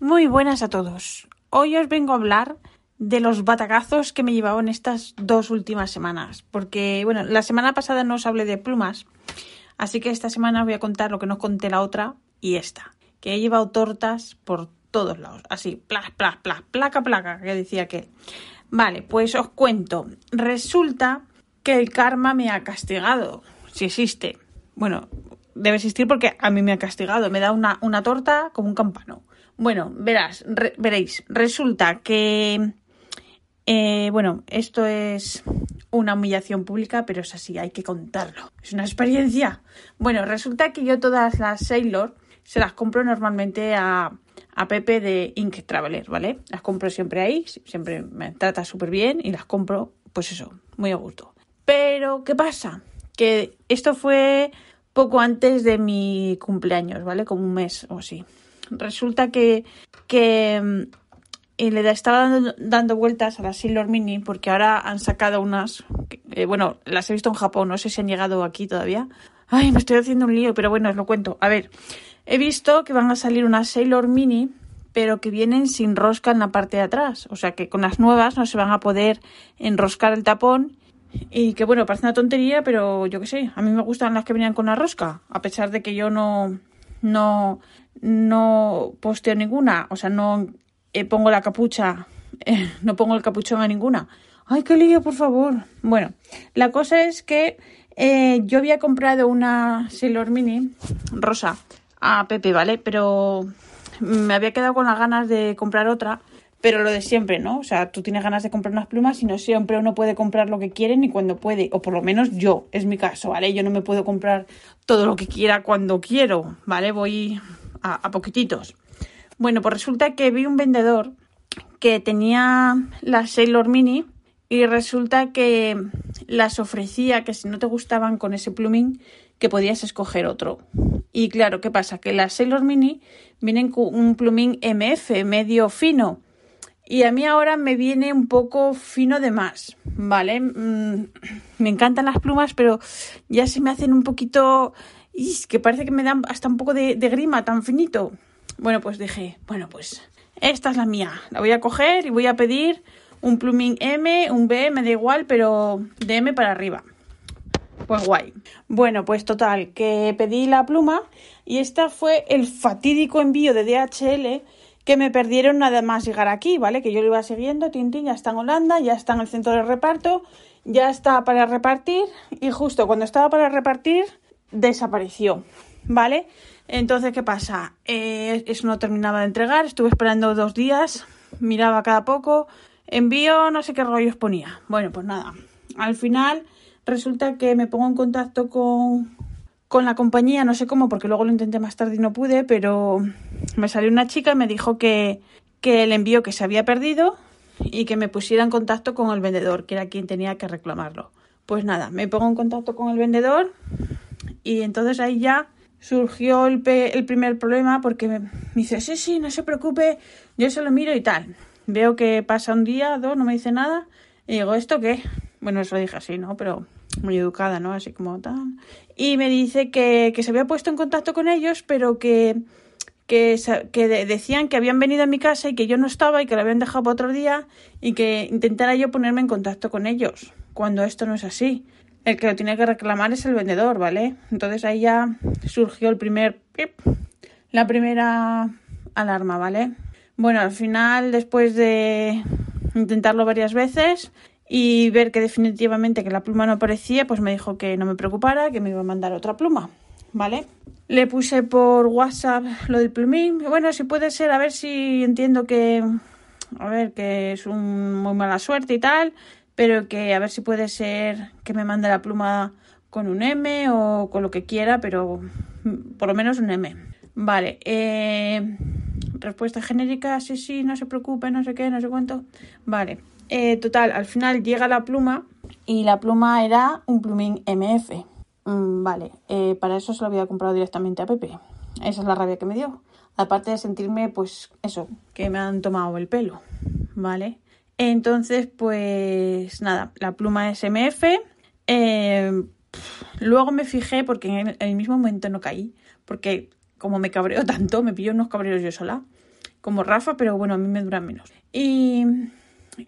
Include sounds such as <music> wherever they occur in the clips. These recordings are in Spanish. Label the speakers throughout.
Speaker 1: Muy buenas a todos. Hoy os vengo a hablar de los batacazos que me llevaban estas dos últimas semanas. Porque, bueno, la semana pasada no os hablé de plumas. Así que esta semana os voy a contar lo que no conté la otra y esta. Que he llevado tortas por todos lados. Así, plas, plas, plas, placa, placa, que decía que. Vale, pues os cuento. Resulta que el karma me ha castigado. Si existe. Bueno, debe existir porque a mí me ha castigado. Me da una, una torta como un campano. Bueno, verás, veréis. Resulta que. Eh, bueno, esto es una humillación pública, pero es así, hay que contarlo. Es una experiencia. Bueno, resulta que yo todas las Sailor se las compro normalmente a, a Pepe de Ink Traveler, ¿vale? Las compro siempre ahí, siempre me trata súper bien y las compro, pues eso, muy a gusto. Pero, ¿qué pasa? Que esto fue poco antes de mi cumpleaños, ¿vale? Como un mes o así. Resulta que, que mm, le estaba dando, vueltas a la Sailor Mini porque ahora han sacado unas, eh, bueno, las he visto en Japón, no sé si han llegado aquí todavía. Ay, me estoy haciendo un lío, pero bueno, os lo cuento. A ver, he visto que van a salir unas Sailor Mini, pero que vienen sin rosca en la parte de atrás. O sea que con las nuevas no se van a poder enroscar el tapón y que bueno, parece una tontería, pero yo qué sé, a mí me gustan las que venían con la rosca, a pesar de que yo no, no, no posteo ninguna, o sea, no eh, pongo la capucha, eh, <laughs> no pongo el capuchón a ninguna. Ay, qué lío, por favor. Bueno, la cosa es que eh, yo había comprado una Sailor Mini rosa a Pepe, ¿vale? Pero me había quedado con las ganas de comprar otra pero lo de siempre, ¿no? O sea, tú tienes ganas de comprar unas plumas y no siempre uno puede comprar lo que quiere ni cuando puede, o por lo menos yo, es mi caso, ¿vale? Yo no me puedo comprar todo lo que quiera cuando quiero, ¿vale? Voy a, a poquititos. Bueno, pues resulta que vi un vendedor que tenía la Sailor Mini y resulta que las ofrecía que si no te gustaban con ese plumín que podías escoger otro. Y claro, ¿qué pasa? Que las Sailor Mini vienen con un plumín MF medio fino y a mí ahora me viene un poco fino de más, ¿vale? Mm, me encantan las plumas, pero ya se me hacen un poquito... Y que parece que me dan hasta un poco de, grima tan finito. Bueno, pues dije, bueno, pues esta es la mía. La voy a coger y voy a pedir un plumín M, un B, me da igual, pero de M para arriba. Pues guay. Bueno, pues total, que pedí la pluma y esta fue el fatídico envío de DHL que me perdieron nada más llegar aquí, ¿vale? Que yo lo iba siguiendo, Tintín ya está en Holanda, ya está en el centro de reparto, ya está para repartir y justo cuando estaba para repartir desapareció, ¿vale? Entonces, ¿qué pasa? Eh, eso no terminaba de entregar, estuve esperando dos días, miraba cada poco, envío, no sé qué rollos ponía. Bueno, pues nada, al final resulta que me pongo en contacto con, con la compañía, no sé cómo, porque luego lo intenté más tarde y no pude, pero me salió una chica y me dijo que, que el envío que se había perdido y que me pusiera en contacto con el vendedor, que era quien tenía que reclamarlo. Pues nada, me pongo en contacto con el vendedor y entonces ahí ya surgió el, el primer problema porque me, dice, sí, sí, no se preocupe, yo se lo miro y tal. Veo que pasa un día, dos, no me dice nada y digo, ¿esto qué? Bueno, eso lo dije así, ¿no? Pero muy educada, ¿no? Así como tal. Y me dice que, se había puesto en contacto con ellos, pero que, que, decían que habían venido a mi casa y que yo no estaba y que lo habían dejado para otro día y que intentara yo ponerme en contacto con ellos, cuando esto no es así. El que lo tiene que reclamar es el vendedor, ¿vale? Entonces ahí ya surgió el primer... La primera alarma, ¿vale? Bueno, al final, después de intentarlo varias veces, y ver que definitivamente que la pluma no aparecía, pues me dijo que no me preocupara, que me iba a mandar otra pluma, ¿vale? Le puse por WhatsApp lo del plumín. Bueno, si puede ser, a ver si entiendo que, a ver, que es un muy mala suerte y tal, pero que a ver si puede ser que me mande la pluma con un M o con lo que quiera, pero por lo menos un M. Vale, eh, respuesta genérica, sí, sí, no se preocupe, no sé qué, no sé cuánto. Vale, eh, total, al final llega la pluma y la pluma era un plumín MF. Mm, vale, eh, para eso se lo había comprado directamente a Pepe. Esa es la rabia que me dio. Aparte de sentirme, pues, eso, que me han tomado el pelo. Vale. Entonces, pues nada, la pluma es MF. Eh, luego me fijé, porque en el mismo momento no caí, porque como me cabreo <laughs> tanto, me pillo unos cabreos yo sola. como Rafa, pero bueno, a mí me duran menos. Y,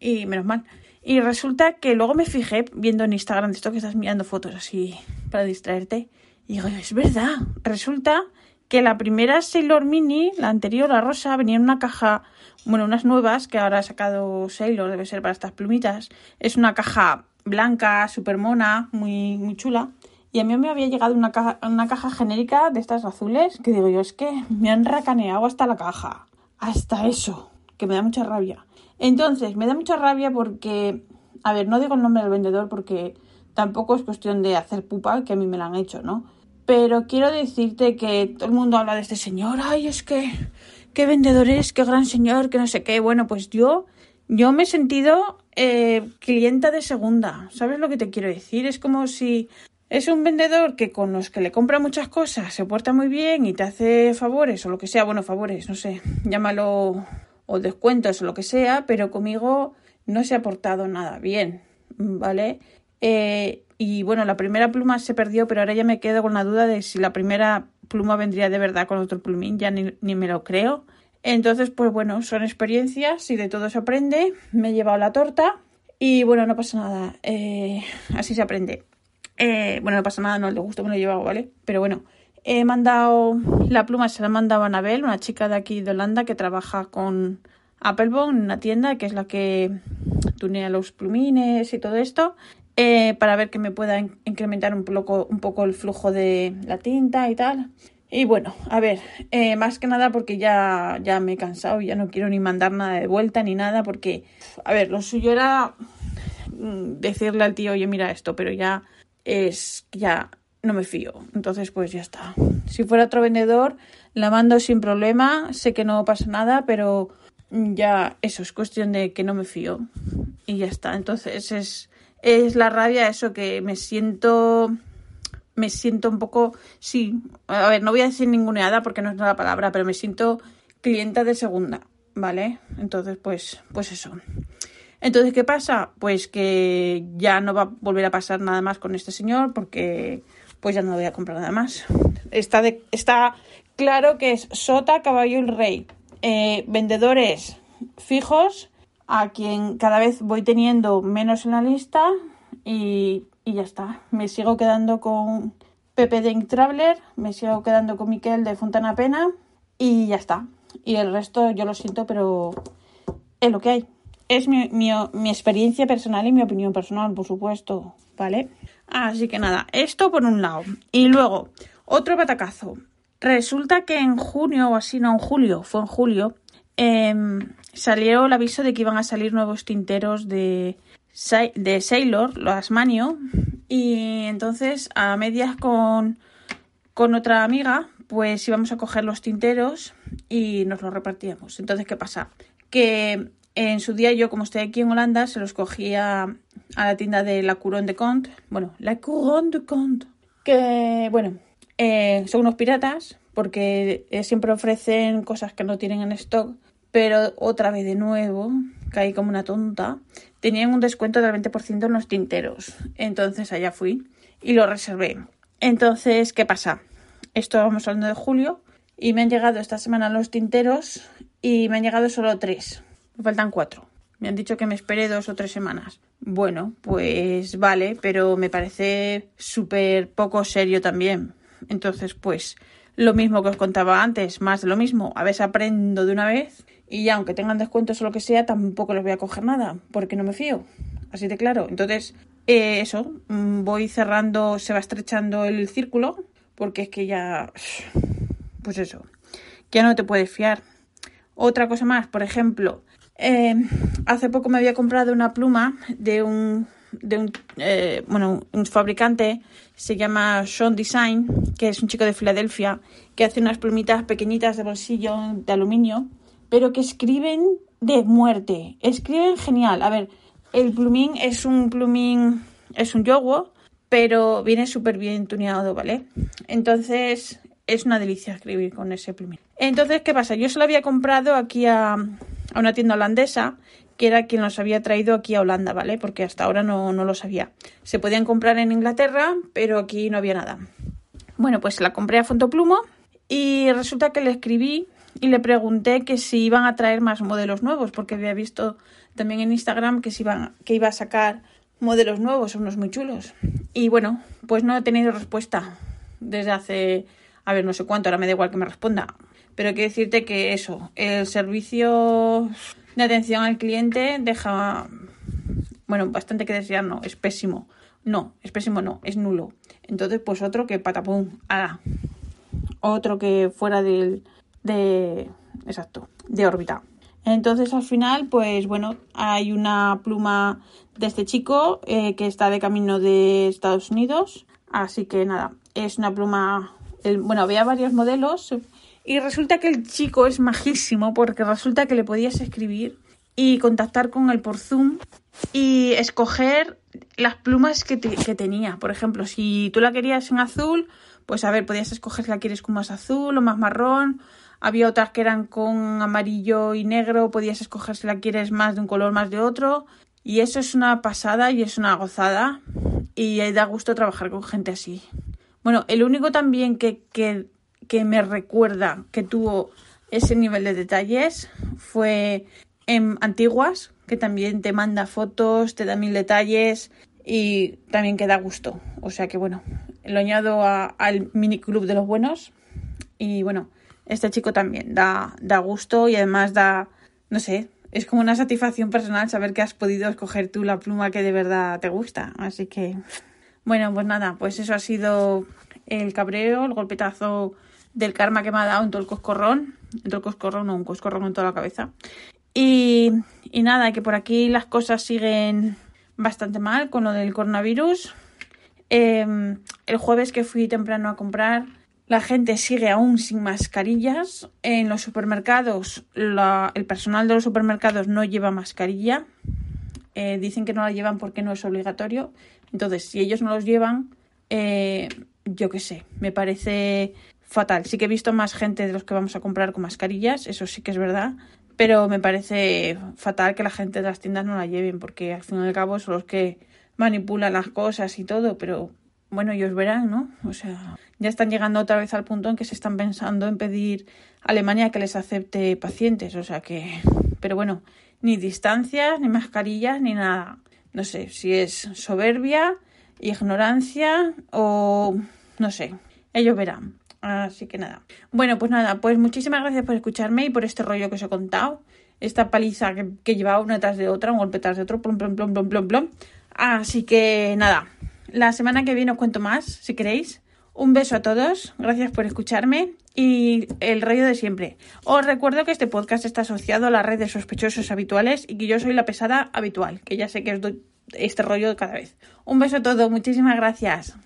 Speaker 1: y menos mal. Y resulta que luego me fijé viendo en Instagram de esto que estás mirando fotos así para distraerte. Y digo, es verdad. Resulta que la primera Sailor Mini, la anterior, la rosa, venía en una caja, bueno, unas nuevas que ahora ha sacado Sailor, debe ser para estas plumitas. Es una caja blanca, súper mona, muy, muy chula. Y a mí me había llegado una caja, una caja genérica de estas azules, que digo yo, es que me han racaneado hasta la caja. Hasta eso, que me da mucha rabia. Entonces, me da mucha rabia porque, a ver, no digo el nombre del vendedor porque tampoco es cuestión de hacer pupa, que a mí me la han hecho, ¿no? Pero quiero decirte que todo el mundo habla de este señor, ay, es que, qué vendedor es, qué gran señor, que no sé qué. Bueno, pues yo, yo me he sentido eh, clienta de segunda. ¿Sabes lo que te quiero decir? Es como si es un vendedor que con los que le compra muchas cosas se porta muy bien y te hace favores o lo que sea, bueno, favores, no sé, llámalo o descuentos o lo que sea, pero conmigo no se ha portado nada bien, ¿vale? Eh, y bueno, la primera pluma se perdió, pero ahora ya me quedo con la duda de si la primera pluma vendría de verdad con otro plumín, ya ni, me lo creo. Entonces, pues bueno, son experiencias y de todo se aprende. Me he llevado la torta y bueno, no pasa nada, eh, así se aprende. Eh, bueno, no pasa nada, no le gusta me lo he llevado, ¿vale? Pero bueno, he mandado la pluma, se la ha mandado a Anabel, una chica de aquí de Holanda que trabaja con Applebone en una tienda, que es la que tunea los plumines y todo esto. Eh, para ver que me pueda incrementar un poco, un poco el flujo de la tinta y tal. Y bueno, a ver, eh, más que nada porque ya, ya me he cansado, ya no quiero ni mandar nada de vuelta ni nada, porque, a ver, lo suyo era mm, decirle al tío, oye, mira esto, pero ya es, ya no me fío. Entonces, pues ya está. Si fuera otro vendedor, la mando sin problema, sé que no pasa nada, pero ya eso es cuestión de que no me fío. Y ya está. Entonces es es la rabia, eso que me siento me siento un poco, sí, a ver, no voy a decir ninguna edad porque no es la palabra, pero me siento clienta de segunda, ¿vale? Entonces, pues, pues eso. Entonces, ¿qué pasa? Pues que ya no va a volver a pasar nada más con este señor porque pues ya no voy a comprar nada más. Está, claro que es Sota, Caballo y Rey. Eh, vendedores fijos a quien cada vez voy teniendo menos en la lista y, ya está. Me sigo quedando con Pepe de Traveler, me sigo quedando con Miquel de Fontana Pena y ya está. Y el resto yo lo siento, pero es lo que hay. Es mi, mi experiencia personal y mi opinión personal, por supuesto, ¿vale? Así que nada, esto por un lado. Y luego, otro batacazo. Resulta que en junio o así, no, en julio, fue en julio, eh, salió el aviso de que iban a salir nuevos tinteros de, de Sailor, los Asmanio, y entonces a medias con, con otra amiga, pues íbamos a coger los tinteros y nos los repartíamos. Entonces, ¿qué pasa? Que en su día yo, como estoy aquí en Holanda, se los cogía a la tienda de La Couronne de Comte. Bueno, La Couronne de Comte. Que, bueno, eh, son unos piratas porque eh, siempre ofrecen cosas que no tienen en stock pero otra vez de nuevo, caí como una tonta, tenían un descuento del 20% en los tinteros. Entonces allá fui y lo reservé. Entonces, ¿qué pasa? Esto vamos hablando de julio y me han llegado esta semana los tinteros y me han llegado solo tres. Me faltan cuatro. Me han dicho que me espere dos o tres semanas. Bueno, pues vale, pero me parece súper poco serio también. Entonces, pues lo mismo que os contaba antes, más de lo mismo. A veces aprendo de una vez y ya, aunque tengan descuentos o lo que sea, tampoco les voy a coger nada, porque no me fío. Así de claro. Entonces, eh, eso, mm, voy cerrando, se va estrechando el círculo, porque es que ya. Pues eso, ya no te puedes fiar. Otra cosa más, por ejemplo, eh, hace poco me había comprado una pluma de un de un, eh, bueno, un fabricante, se llama Sean Design, que es un chico de Filadelfia, que hace unas plumitas pequeñitas de bolsillo de aluminio pero que escriben de muerte. Escriben genial. A ver, el plumín es un plumín, es un yogo, pero viene súper bien tuneado, ¿vale? Entonces es una delicia escribir con ese plumín. Entonces, ¿qué pasa? Yo se lo había comprado aquí a, a una tienda holandesa que era quien los había traído aquí a Holanda, ¿vale? Porque hasta ahora no, no lo sabía. Se podían comprar en Inglaterra, pero aquí no había nada. Bueno, pues la compré a Fontoplumo y resulta que le escribí y le pregunté que si iban a traer más modelos nuevos, porque había visto también en Instagram que, iban, que iba a sacar modelos nuevos, unos muy chulos. Y bueno, pues no he tenido respuesta desde hace, a ver, no sé cuánto, ahora me da igual que me responda. Pero quiero decirte que eso, el servicio de atención al cliente deja, bueno, bastante que desear, no, es pésimo. No, es pésimo, no, es nulo. Entonces, pues otro que patapum, ah, otro que fuera del, de, exacto, de órbita. Entonces al final, pues bueno, hay una pluma de este chico eh, que está de camino de Estados Unidos. Así que nada, es una pluma, bueno, había varios modelos y resulta que el chico es majísimo porque resulta que le podías escribir y contactar con él por Zoom y escoger las plumas que, tenía. Por ejemplo, si tú la querías en azul, pues a ver, podías escoger si la quieres con más azul o más marrón. Había otras que eran con amarillo y negro, podías escoger si la quieres más de un color, más de otro. Y eso es una pasada y es una gozada. Y da gusto trabajar con gente así. Bueno, el único también que, que, que me recuerda que tuvo ese nivel de detalles fue en Antiguas, que también te manda fotos, te da mil detalles y también que da gusto. O sea que bueno, lo añado al mini club de los buenos. Y bueno, este chico también da, da gusto y además da, no sé, es como una satisfacción personal saber que has podido escoger tú la pluma que de verdad te gusta. Así que, bueno, pues nada, pues eso ha sido el cabreo, el golpetazo del karma que me ha dado en todo el coscorrón. En todo el coscorrón, no, un coscorrón en toda la cabeza. Y, y nada, que por aquí las cosas siguen bastante mal con lo del coronavirus. Em, el jueves que fui temprano a comprar, la gente sigue aún sin mascarillas. En los supermercados, el personal de los supermercados no lleva mascarilla. Eh, dicen que no la llevan porque no es obligatorio. Entonces, si ellos no los llevan, eh, yo qué sé, me parece fatal. Sí que he visto más gente de los que vamos a comprar con mascarillas, eso sí que es verdad. Pero me parece fatal que la gente de las tiendas no la lleven, porque al fin y al cabo son los que manipulan las cosas y todo, pero bueno, ellos verán, ¿no? O sea, ya están llegando otra vez al punto en que se están pensando en pedir a Alemania que les acepte pacientes, o sea que, pero bueno, ni distancias, ni mascarillas, ni nada. No sé si es soberbia, ignorancia o no sé, ellos verán. Así que nada. Bueno, pues nada, pues muchísimas gracias por escucharme y por este rollo que os he contado. Esta paliza que, que llevaba una tras de otra, un golpe tras de otro, plom, plom, plom, plom, plom, plom. Así que nada, la semana que viene os cuento más, si queréis. Un beso a todos, gracias por escucharme y el rollo de siempre. Os recuerdo que este podcast está asociado a la red de sospechosos habituales y que yo soy la pesada habitual, que ya sé que os doy este rollo cada vez. Un beso a todos, muchísimas gracias.